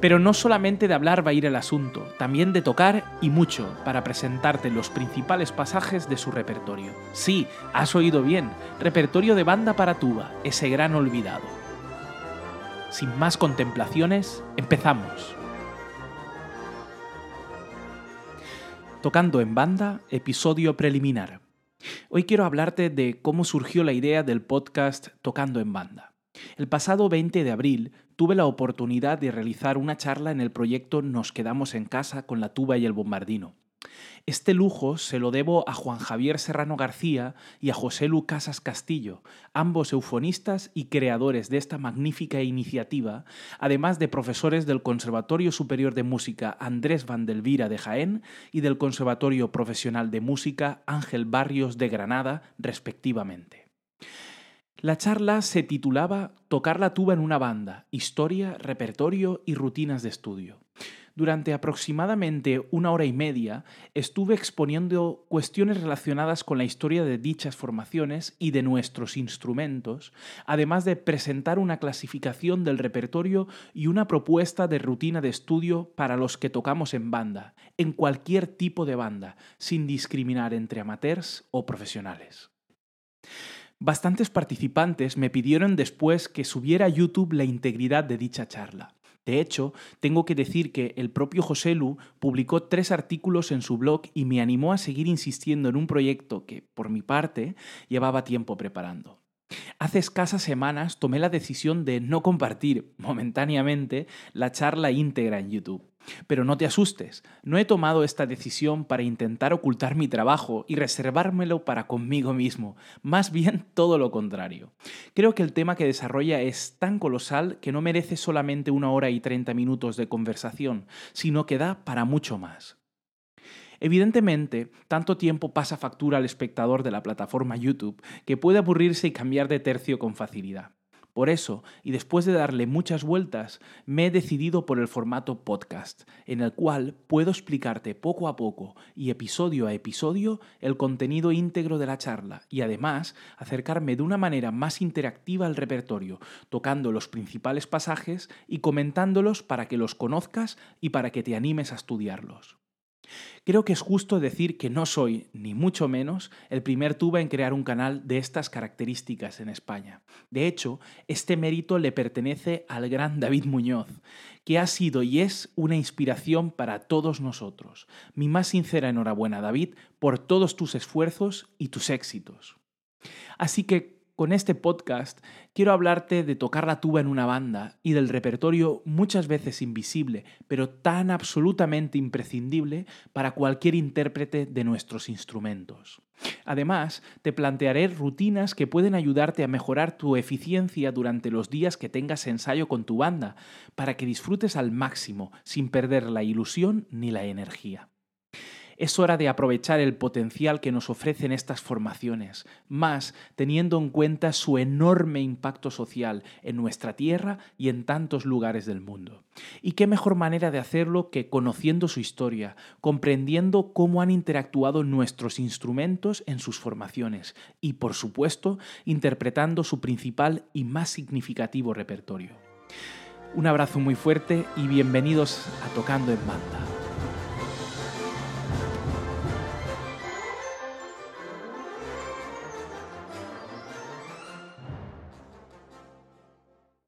Pero no solamente de hablar va a ir el asunto, también de tocar y mucho para presentarte los principales pasajes de su repertorio. Sí, has oído bien, repertorio de banda para tuba, ese gran olvidado. Sin más contemplaciones, empezamos. Tocando en banda, episodio preliminar. Hoy quiero hablarte de cómo surgió la idea del podcast Tocando en banda. El pasado 20 de abril tuve la oportunidad de realizar una charla en el proyecto Nos quedamos en casa con la tuba y el bombardino. Este lujo se lo debo a Juan Javier Serrano García y a José Lu Casas Castillo, ambos eufonistas y creadores de esta magnífica iniciativa, además de profesores del Conservatorio Superior de Música Andrés Vandelvira de Jaén y del Conservatorio Profesional de Música Ángel Barrios de Granada, respectivamente. La charla se titulaba Tocar la tuba en una banda, historia, repertorio y rutinas de estudio. Durante aproximadamente una hora y media estuve exponiendo cuestiones relacionadas con la historia de dichas formaciones y de nuestros instrumentos, además de presentar una clasificación del repertorio y una propuesta de rutina de estudio para los que tocamos en banda, en cualquier tipo de banda, sin discriminar entre amateurs o profesionales. Bastantes participantes me pidieron después que subiera a YouTube la integridad de dicha charla. De hecho, tengo que decir que el propio José Lu publicó tres artículos en su blog y me animó a seguir insistiendo en un proyecto que, por mi parte, llevaba tiempo preparando. Hace escasas semanas tomé la decisión de no compartir momentáneamente la charla íntegra en YouTube. Pero no te asustes, no he tomado esta decisión para intentar ocultar mi trabajo y reservármelo para conmigo mismo, más bien todo lo contrario. Creo que el tema que desarrolla es tan colosal que no merece solamente una hora y treinta minutos de conversación, sino que da para mucho más. Evidentemente, tanto tiempo pasa factura al espectador de la plataforma YouTube que puede aburrirse y cambiar de tercio con facilidad. Por eso, y después de darle muchas vueltas, me he decidido por el formato podcast, en el cual puedo explicarte poco a poco y episodio a episodio el contenido íntegro de la charla y además acercarme de una manera más interactiva al repertorio, tocando los principales pasajes y comentándolos para que los conozcas y para que te animes a estudiarlos. Creo que es justo decir que no soy, ni mucho menos, el primer tuba en crear un canal de estas características en España. De hecho, este mérito le pertenece al gran David Muñoz, que ha sido y es una inspiración para todos nosotros. Mi más sincera enhorabuena, David, por todos tus esfuerzos y tus éxitos. Así que con este podcast quiero hablarte de tocar la tuba en una banda y del repertorio muchas veces invisible, pero tan absolutamente imprescindible para cualquier intérprete de nuestros instrumentos. Además, te plantearé rutinas que pueden ayudarte a mejorar tu eficiencia durante los días que tengas ensayo con tu banda, para que disfrutes al máximo, sin perder la ilusión ni la energía. Es hora de aprovechar el potencial que nos ofrecen estas formaciones, más teniendo en cuenta su enorme impacto social en nuestra tierra y en tantos lugares del mundo. Y qué mejor manera de hacerlo que conociendo su historia, comprendiendo cómo han interactuado nuestros instrumentos en sus formaciones y, por supuesto, interpretando su principal y más significativo repertorio. Un abrazo muy fuerte y bienvenidos a Tocando en Banda.